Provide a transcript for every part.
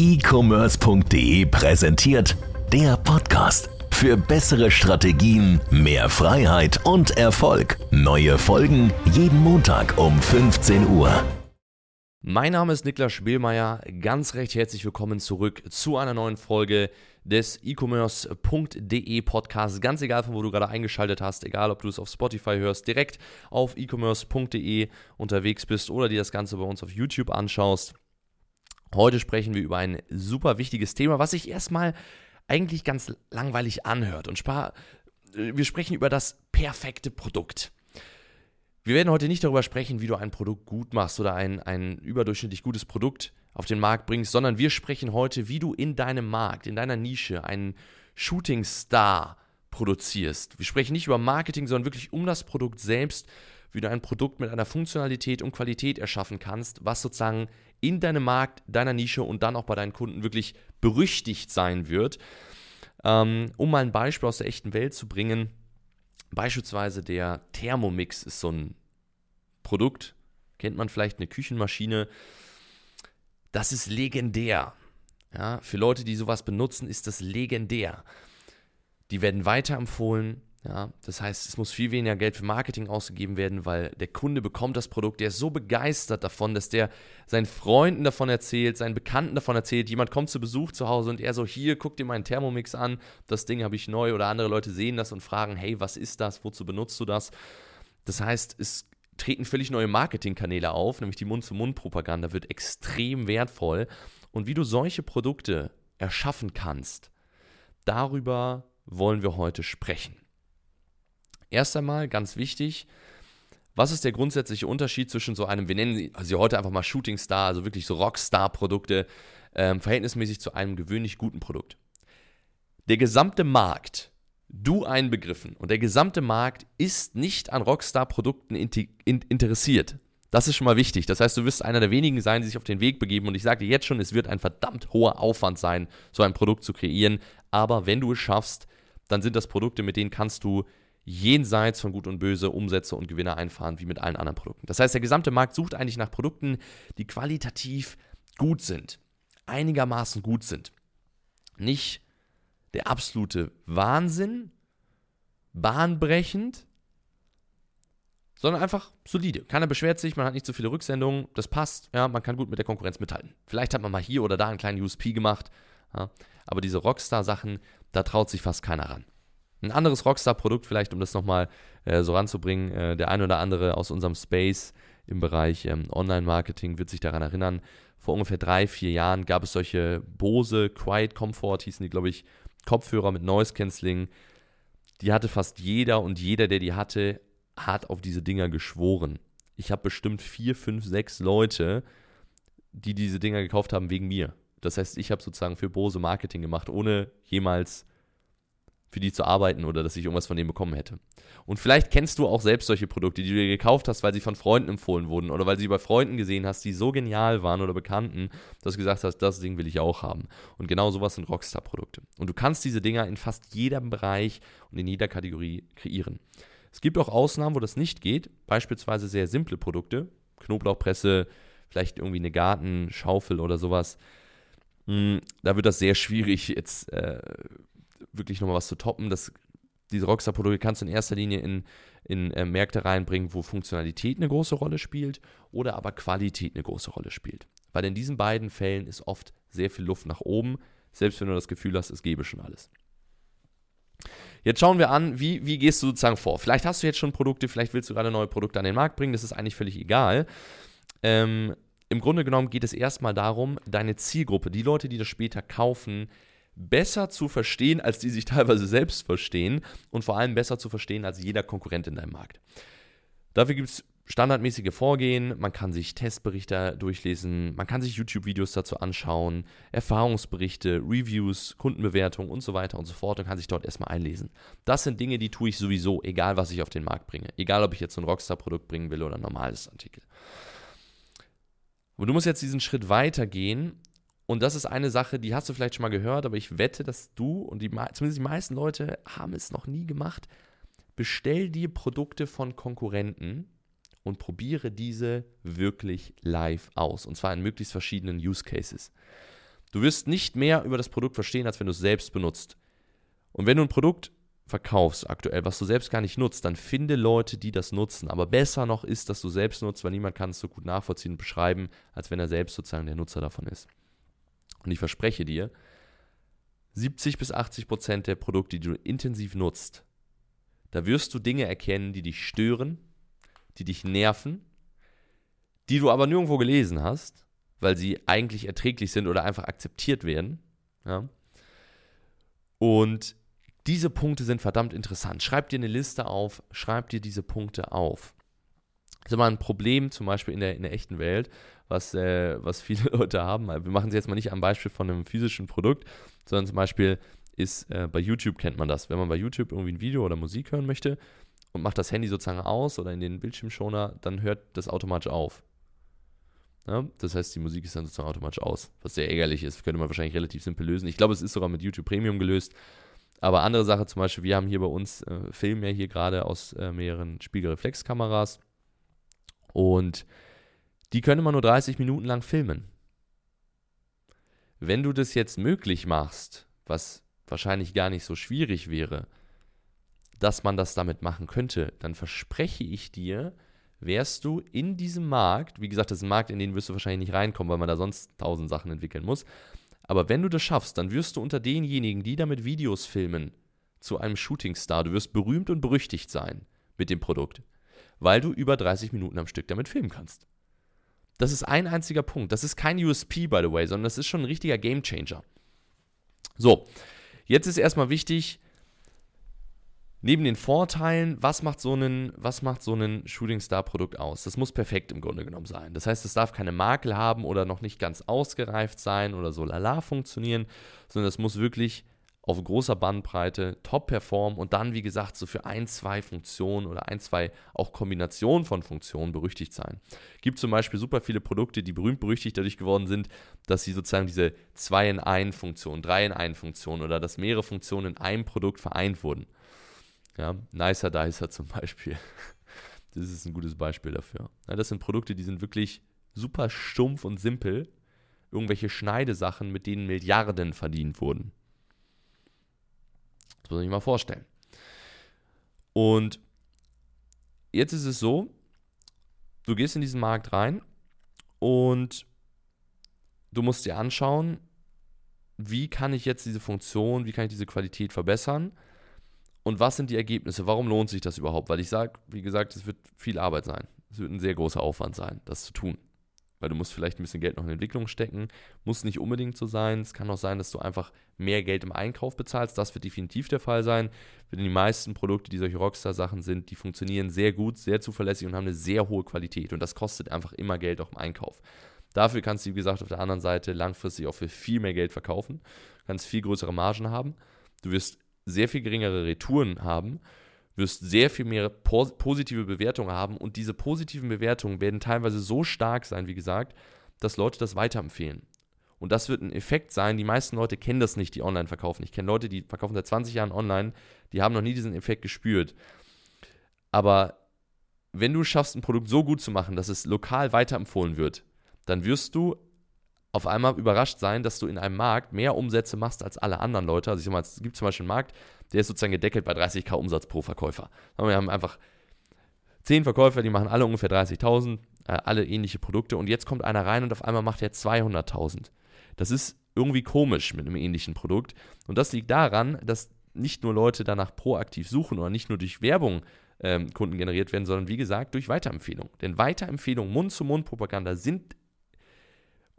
e-commerce.de präsentiert der Podcast. Für bessere Strategien, mehr Freiheit und Erfolg. Neue Folgen jeden Montag um 15 Uhr. Mein Name ist Niklas Spielmeier. Ganz recht herzlich willkommen zurück zu einer neuen Folge des e-commerce.de Podcasts. Ganz egal, von wo du gerade eingeschaltet hast, egal ob du es auf Spotify hörst, direkt auf e-commerce.de unterwegs bist oder dir das Ganze bei uns auf YouTube anschaust. Heute sprechen wir über ein super wichtiges Thema, was sich erstmal eigentlich ganz langweilig anhört. Und spar wir sprechen über das perfekte Produkt. Wir werden heute nicht darüber sprechen, wie du ein Produkt gut machst oder ein, ein überdurchschnittlich gutes Produkt auf den Markt bringst, sondern wir sprechen heute, wie du in deinem Markt, in deiner Nische einen Shooting Star produzierst. Wir sprechen nicht über Marketing, sondern wirklich um das Produkt selbst, wie du ein Produkt mit einer Funktionalität und Qualität erschaffen kannst, was sozusagen in deinem Markt, deiner Nische und dann auch bei deinen Kunden wirklich berüchtigt sein wird. Ähm, um mal ein Beispiel aus der echten Welt zu bringen, beispielsweise der Thermomix ist so ein Produkt, kennt man vielleicht eine Küchenmaschine, das ist legendär. Ja, für Leute, die sowas benutzen, ist das legendär. Die werden weiterempfohlen. Ja, das heißt, es muss viel weniger Geld für Marketing ausgegeben werden, weil der Kunde bekommt das Produkt, der ist so begeistert davon, dass der seinen Freunden davon erzählt, seinen Bekannten davon erzählt. Jemand kommt zu Besuch zu Hause und er so, hier, guck dir meinen Thermomix an, das Ding habe ich neu. Oder andere Leute sehen das und fragen, hey, was ist das, wozu benutzt du das? Das heißt, es treten völlig neue Marketingkanäle auf, nämlich die Mund-zu-Mund-Propaganda wird extrem wertvoll. Und wie du solche Produkte erschaffen kannst, darüber wollen wir heute sprechen. Erst einmal ganz wichtig, was ist der grundsätzliche Unterschied zwischen so einem, wir nennen sie also heute einfach mal Shooting Star, also wirklich so Rockstar-Produkte, ähm, verhältnismäßig zu einem gewöhnlich guten Produkt? Der gesamte Markt du einbegriffen und der gesamte Markt ist nicht an Rockstar-Produkten interessiert. Das ist schon mal wichtig. Das heißt, du wirst einer der wenigen sein, die sich auf den Weg begeben. Und ich sage dir jetzt schon, es wird ein verdammt hoher Aufwand sein, so ein Produkt zu kreieren. Aber wenn du es schaffst, dann sind das Produkte, mit denen kannst du jenseits von Gut und Böse Umsätze und Gewinne einfahren, wie mit allen anderen Produkten. Das heißt, der gesamte Markt sucht eigentlich nach Produkten, die qualitativ gut sind, einigermaßen gut sind. Nicht der absolute Wahnsinn, bahnbrechend, sondern einfach solide. Keiner beschwert sich, man hat nicht so viele Rücksendungen, das passt, ja, man kann gut mit der Konkurrenz mithalten. Vielleicht hat man mal hier oder da einen kleinen USP gemacht, ja, aber diese Rockstar-Sachen, da traut sich fast keiner ran. Ein anderes Rockstar-Produkt, vielleicht um das nochmal äh, so ranzubringen, äh, der ein oder andere aus unserem Space im Bereich ähm, Online-Marketing wird sich daran erinnern. Vor ungefähr drei, vier Jahren gab es solche Bose Quiet Comfort, hießen die, glaube ich, Kopfhörer mit Noise Cancelling. Die hatte fast jeder und jeder, der die hatte, hat auf diese Dinger geschworen. Ich habe bestimmt vier, fünf, sechs Leute, die diese Dinger gekauft haben wegen mir. Das heißt, ich habe sozusagen für Bose Marketing gemacht, ohne jemals für die zu arbeiten oder dass ich irgendwas von denen bekommen hätte. Und vielleicht kennst du auch selbst solche Produkte, die du dir gekauft hast, weil sie von Freunden empfohlen wurden oder weil sie bei Freunden gesehen hast, die so genial waren oder Bekannten, dass du gesagt hast, das Ding will ich auch haben. Und genau sowas sind Rockstar-Produkte. Und du kannst diese Dinger in fast jedem Bereich und in jeder Kategorie kreieren. Es gibt auch Ausnahmen, wo das nicht geht, beispielsweise sehr simple Produkte, Knoblauchpresse, vielleicht irgendwie eine Gartenschaufel oder sowas. Hm, da wird das sehr schwierig jetzt äh, wirklich nochmal was zu toppen. Das, diese Rockstar-Produkte kannst du in erster Linie in, in äh, Märkte reinbringen, wo Funktionalität eine große Rolle spielt oder aber Qualität eine große Rolle spielt. Weil in diesen beiden Fällen ist oft sehr viel Luft nach oben, selbst wenn du das Gefühl hast, es gebe schon alles. Jetzt schauen wir an, wie, wie gehst du sozusagen vor. Vielleicht hast du jetzt schon Produkte, vielleicht willst du gerade neue Produkte an den Markt bringen, das ist eigentlich völlig egal. Ähm, Im Grunde genommen geht es erstmal darum, deine Zielgruppe, die Leute, die das später kaufen, besser zu verstehen, als die sich teilweise selbst verstehen und vor allem besser zu verstehen als jeder Konkurrent in deinem Markt. Dafür gibt es standardmäßige Vorgehen, man kann sich Testberichte durchlesen, man kann sich YouTube-Videos dazu anschauen, Erfahrungsberichte, Reviews, Kundenbewertungen und so weiter und so fort und kann sich dort erstmal einlesen. Das sind Dinge, die tue ich sowieso, egal was ich auf den Markt bringe. Egal, ob ich jetzt ein Rockstar-Produkt bringen will oder ein normales Artikel. Aber du musst jetzt diesen Schritt weitergehen und das ist eine Sache, die hast du vielleicht schon mal gehört, aber ich wette, dass du und die, zumindest die meisten Leute haben es noch nie gemacht. Bestell dir Produkte von Konkurrenten und probiere diese wirklich live aus. Und zwar in möglichst verschiedenen Use Cases. Du wirst nicht mehr über das Produkt verstehen, als wenn du es selbst benutzt. Und wenn du ein Produkt verkaufst aktuell, was du selbst gar nicht nutzt, dann finde Leute, die das nutzen. Aber besser noch ist, dass du selbst nutzt, weil niemand kann es so gut nachvollziehen und beschreiben, als wenn er selbst sozusagen der Nutzer davon ist. Und ich verspreche dir, 70 bis 80 Prozent der Produkte, die du intensiv nutzt, da wirst du Dinge erkennen, die dich stören, die dich nerven, die du aber nirgendwo gelesen hast, weil sie eigentlich erträglich sind oder einfach akzeptiert werden. Ja? Und diese Punkte sind verdammt interessant. Schreib dir eine Liste auf, schreib dir diese Punkte auf. Das ist immer ein Problem, zum Beispiel in der, in der echten Welt, was, äh, was viele Leute haben. Wir machen es jetzt mal nicht am Beispiel von einem physischen Produkt, sondern zum Beispiel ist äh, bei YouTube kennt man das. Wenn man bei YouTube irgendwie ein Video oder Musik hören möchte und macht das Handy sozusagen aus oder in den Bildschirmschoner, dann hört das automatisch auf. Ja, das heißt, die Musik ist dann sozusagen automatisch aus, was sehr ärgerlich ist. Könnte man wahrscheinlich relativ simpel lösen. Ich glaube, es ist sogar mit YouTube Premium gelöst. Aber andere Sache zum Beispiel, wir haben hier bei uns, äh, filmen ja hier gerade aus äh, mehreren Spiegelreflexkameras und die können immer nur 30 Minuten lang filmen. Wenn du das jetzt möglich machst, was wahrscheinlich gar nicht so schwierig wäre, dass man das damit machen könnte, dann verspreche ich dir, wärst du in diesem Markt, wie gesagt, das ist ein Markt, in den wirst du wahrscheinlich nicht reinkommen, weil man da sonst tausend Sachen entwickeln muss, aber wenn du das schaffst, dann wirst du unter denjenigen, die damit Videos filmen, zu einem Shootingstar. Du wirst berühmt und berüchtigt sein mit dem Produkt, weil du über 30 Minuten am Stück damit filmen kannst. Das ist ein einziger Punkt. Das ist kein USP, by the way, sondern das ist schon ein richtiger Gamechanger. So, jetzt ist erstmal wichtig, neben den Vorteilen, was macht so ein, so Shooting Star Produkt aus? Das muss perfekt im Grunde genommen sein. Das heißt, es darf keine Makel haben oder noch nicht ganz ausgereift sein oder so lala funktionieren, sondern es muss wirklich auf großer Bandbreite top performen und dann, wie gesagt, so für ein, zwei Funktionen oder ein, zwei auch Kombinationen von Funktionen berüchtigt sein. Gibt zum Beispiel super viele Produkte, die berühmt berüchtigt dadurch geworden sind, dass sie sozusagen diese 2 in 1 Funktion, 3 in 1 Funktion oder dass mehrere Funktionen in einem Produkt vereint wurden. Ja, Nicer Dicer zum Beispiel. Das ist ein gutes Beispiel dafür. Ja, das sind Produkte, die sind wirklich super stumpf und simpel. Irgendwelche Schneidesachen, mit denen Milliarden verdient wurden. Das muss man sich mal vorstellen. Und jetzt ist es so, du gehst in diesen Markt rein und du musst dir anschauen, wie kann ich jetzt diese Funktion, wie kann ich diese Qualität verbessern und was sind die Ergebnisse? Warum lohnt sich das überhaupt? Weil ich sage, wie gesagt, es wird viel Arbeit sein. Es wird ein sehr großer Aufwand sein, das zu tun. Weil du musst vielleicht ein bisschen Geld noch in Entwicklung stecken. Muss nicht unbedingt so sein. Es kann auch sein, dass du einfach mehr Geld im Einkauf bezahlst. Das wird definitiv der Fall sein. Denn die meisten Produkte, die solche Rockstar-Sachen sind, die funktionieren sehr gut, sehr zuverlässig und haben eine sehr hohe Qualität. Und das kostet einfach immer Geld auch im Einkauf. Dafür kannst du, wie gesagt, auf der anderen Seite langfristig auch für viel mehr Geld verkaufen. Kannst viel größere Margen haben. Du wirst sehr viel geringere Retouren haben, wirst sehr viel mehr positive Bewertungen haben und diese positiven Bewertungen werden teilweise so stark sein, wie gesagt, dass Leute das weiterempfehlen. Und das wird ein Effekt sein. Die meisten Leute kennen das nicht, die online verkaufen. Ich kenne Leute, die verkaufen seit 20 Jahren online, die haben noch nie diesen Effekt gespürt. Aber wenn du schaffst, ein Produkt so gut zu machen, dass es lokal weiterempfohlen wird, dann wirst du auf einmal überrascht sein, dass du in einem Markt mehr Umsätze machst als alle anderen Leute. Also ich sag mal, es gibt zum Beispiel einen Markt, der ist sozusagen gedeckelt bei 30k Umsatz pro Verkäufer. Wir haben einfach 10 Verkäufer, die machen alle ungefähr 30.000, äh, alle ähnliche Produkte und jetzt kommt einer rein und auf einmal macht er 200.000. Das ist irgendwie komisch mit einem ähnlichen Produkt und das liegt daran, dass nicht nur Leute danach proaktiv suchen oder nicht nur durch Werbung ähm, Kunden generiert werden, sondern wie gesagt durch Weiterempfehlung. Denn Weiterempfehlung, Mund-zu-Mund-Propaganda sind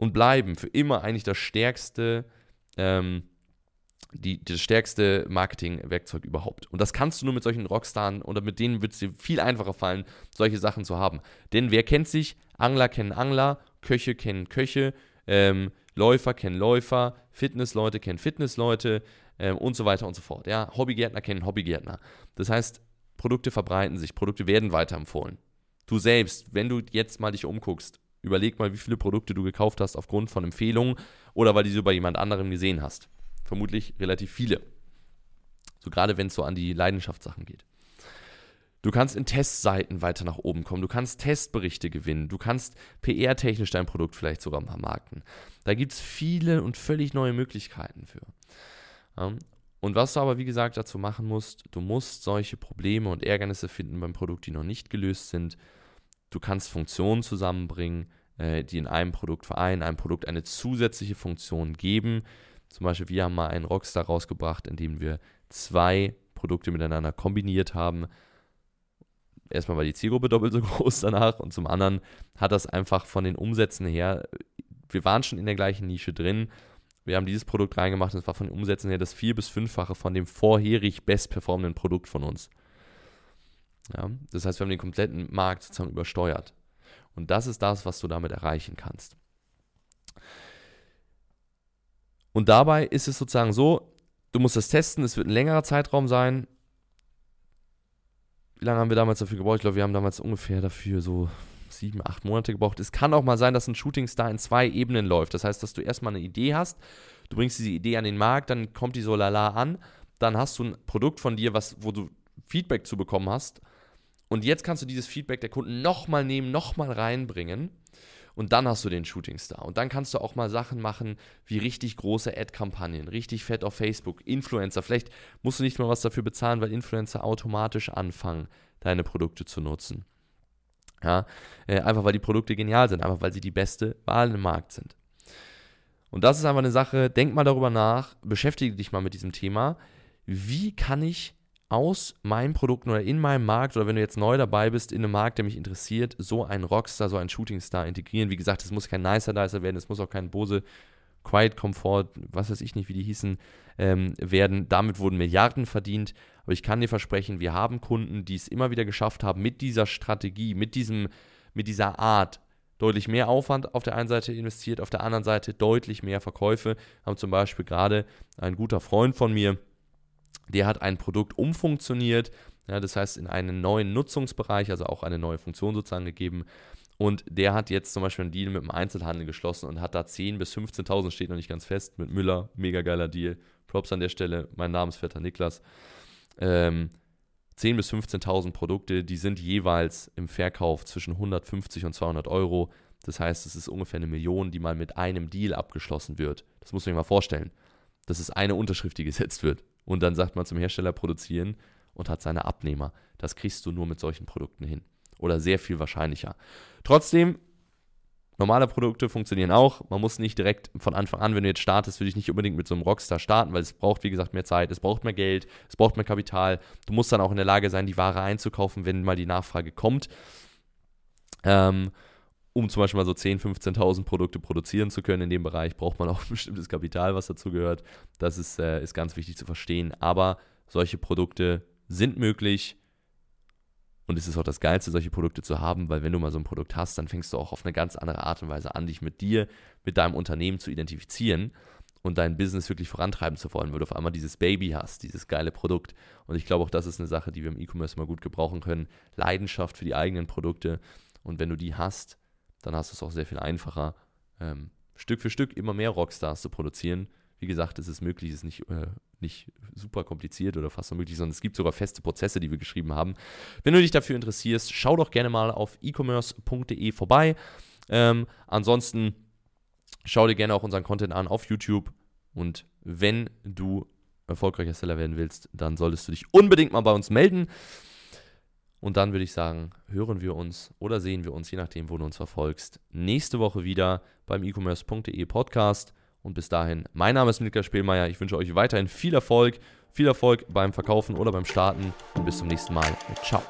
und bleiben für immer eigentlich das stärkste, ähm, die, das stärkste Marketingwerkzeug überhaupt. Und das kannst du nur mit solchen Rockstars oder mit denen wird es dir viel einfacher fallen, solche Sachen zu haben. Denn wer kennt sich? Angler kennen Angler, Köche kennen Köche, ähm, Läufer kennen Läufer, Fitnessleute kennen Fitnessleute ähm, und so weiter und so fort. Ja, Hobbygärtner kennen Hobbygärtner. Das heißt, Produkte verbreiten sich, Produkte werden weiterempfohlen. Du selbst, wenn du jetzt mal dich umguckst, Überleg mal, wie viele Produkte du gekauft hast aufgrund von Empfehlungen oder weil du sie bei jemand anderem gesehen hast. Vermutlich relativ viele. So gerade wenn es so an die Leidenschaftssachen geht. Du kannst in Testseiten weiter nach oben kommen. Du kannst Testberichte gewinnen. Du kannst PR-technisch dein Produkt vielleicht sogar vermarkten. Da gibt es viele und völlig neue Möglichkeiten für. Und was du aber, wie gesagt, dazu machen musst, du musst solche Probleme und Ärgernisse finden beim Produkt, die noch nicht gelöst sind. Du kannst Funktionen zusammenbringen, äh, die in einem Produkt vereinen, einem Produkt eine zusätzliche Funktion geben. Zum Beispiel, wir haben mal einen Rockstar rausgebracht, in dem wir zwei Produkte miteinander kombiniert haben Erstmal war die Zielgruppe doppelt so groß danach und zum anderen hat das einfach von den Umsätzen her, wir waren schon in der gleichen Nische drin. Wir haben dieses Produkt reingemacht und es war von den Umsätzen her das vier- bis fünffache von dem vorherig bestperformenden Produkt von uns. Ja, das heißt, wir haben den kompletten Markt sozusagen übersteuert. Und das ist das, was du damit erreichen kannst. Und dabei ist es sozusagen so, du musst das testen, es wird ein längerer Zeitraum sein wie lange haben wir damals dafür gebraucht? Ich glaube, wir haben damals ungefähr dafür so sieben, acht Monate gebraucht. Es kann auch mal sein, dass ein Shootingstar in zwei Ebenen läuft. Das heißt, dass du erstmal eine Idee hast, du bringst diese Idee an den Markt, dann kommt die so lala an, dann hast du ein Produkt von dir, was, wo du Feedback zu bekommen hast. Und jetzt kannst du dieses Feedback der Kunden nochmal nehmen, nochmal reinbringen und dann hast du den Shootingstar. Und dann kannst du auch mal Sachen machen wie richtig große Ad-Kampagnen, richtig fett auf Facebook, Influencer. Vielleicht musst du nicht mal was dafür bezahlen, weil Influencer automatisch anfangen, deine Produkte zu nutzen. Ja, äh, einfach weil die Produkte genial sind, einfach weil sie die beste Wahl im Markt sind. Und das ist einfach eine Sache, denk mal darüber nach, beschäftige dich mal mit diesem Thema. Wie kann ich aus meinen Produkten oder in meinem Markt oder wenn du jetzt neu dabei bist in einem Markt, der mich interessiert, so einen Rockstar, so einen Shootingstar integrieren. Wie gesagt, es muss kein Nicer Dicer werden, es muss auch kein Bose Quiet Comfort, was weiß ich nicht, wie die hießen, ähm, werden. Damit wurden Milliarden verdient. Aber ich kann dir versprechen, wir haben Kunden, die es immer wieder geschafft haben, mit dieser Strategie, mit, diesem, mit dieser Art, deutlich mehr Aufwand auf der einen Seite investiert, auf der anderen Seite deutlich mehr Verkäufe. Haben zum Beispiel gerade ein guter Freund von mir, der hat ein Produkt umfunktioniert, ja, das heißt in einen neuen Nutzungsbereich, also auch eine neue Funktion sozusagen gegeben. Und der hat jetzt zum Beispiel einen Deal mit dem Einzelhandel geschlossen und hat da 10.000 bis 15.000, steht noch nicht ganz fest, mit Müller. Mega geiler Deal. Props an der Stelle, mein Namensvetter Niklas. Ähm, 10.000 bis 15.000 Produkte, die sind jeweils im Verkauf zwischen 150 und 200 Euro. Das heißt, es ist ungefähr eine Million, die mal mit einem Deal abgeschlossen wird. Das muss man sich mal vorstellen. Das ist eine Unterschrift, die gesetzt wird. Und dann sagt man zum Hersteller produzieren und hat seine Abnehmer. Das kriegst du nur mit solchen Produkten hin. Oder sehr viel wahrscheinlicher. Trotzdem, normale Produkte funktionieren auch. Man muss nicht direkt von Anfang an, wenn du jetzt startest, würde ich nicht unbedingt mit so einem Rockstar starten, weil es braucht, wie gesagt, mehr Zeit, es braucht mehr Geld, es braucht mehr Kapital. Du musst dann auch in der Lage sein, die Ware einzukaufen, wenn mal die Nachfrage kommt. Ähm, um zum Beispiel mal so 10.000, 15.000 Produkte produzieren zu können in dem Bereich, braucht man auch ein bestimmtes Kapital, was dazu gehört. Das ist, äh, ist ganz wichtig zu verstehen. Aber solche Produkte sind möglich. Und es ist auch das Geilste, solche Produkte zu haben, weil wenn du mal so ein Produkt hast, dann fängst du auch auf eine ganz andere Art und Weise an, dich mit dir, mit deinem Unternehmen zu identifizieren und dein Business wirklich vorantreiben zu wollen, weil du auf einmal dieses Baby hast, dieses geile Produkt. Und ich glaube auch, das ist eine Sache, die wir im E-Commerce mal gut gebrauchen können. Leidenschaft für die eigenen Produkte. Und wenn du die hast, dann hast du es auch sehr viel einfacher, ähm, Stück für Stück immer mehr Rockstars zu produzieren. Wie gesagt, es ist möglich, es ist nicht, äh, nicht super kompliziert oder fast unmöglich, sondern es gibt sogar feste Prozesse, die wir geschrieben haben. Wenn du dich dafür interessierst, schau doch gerne mal auf e-commerce.de vorbei. Ähm, ansonsten schau dir gerne auch unseren Content an auf YouTube. Und wenn du erfolgreicher Seller werden willst, dann solltest du dich unbedingt mal bei uns melden. Und dann würde ich sagen, hören wir uns oder sehen wir uns, je nachdem, wo du uns verfolgst, nächste Woche wieder beim e-commerce.de Podcast. Und bis dahin, mein Name ist Milka Spielmeier. Ich wünsche euch weiterhin viel Erfolg, viel Erfolg beim Verkaufen oder beim Starten. Und bis zum nächsten Mal. Ciao.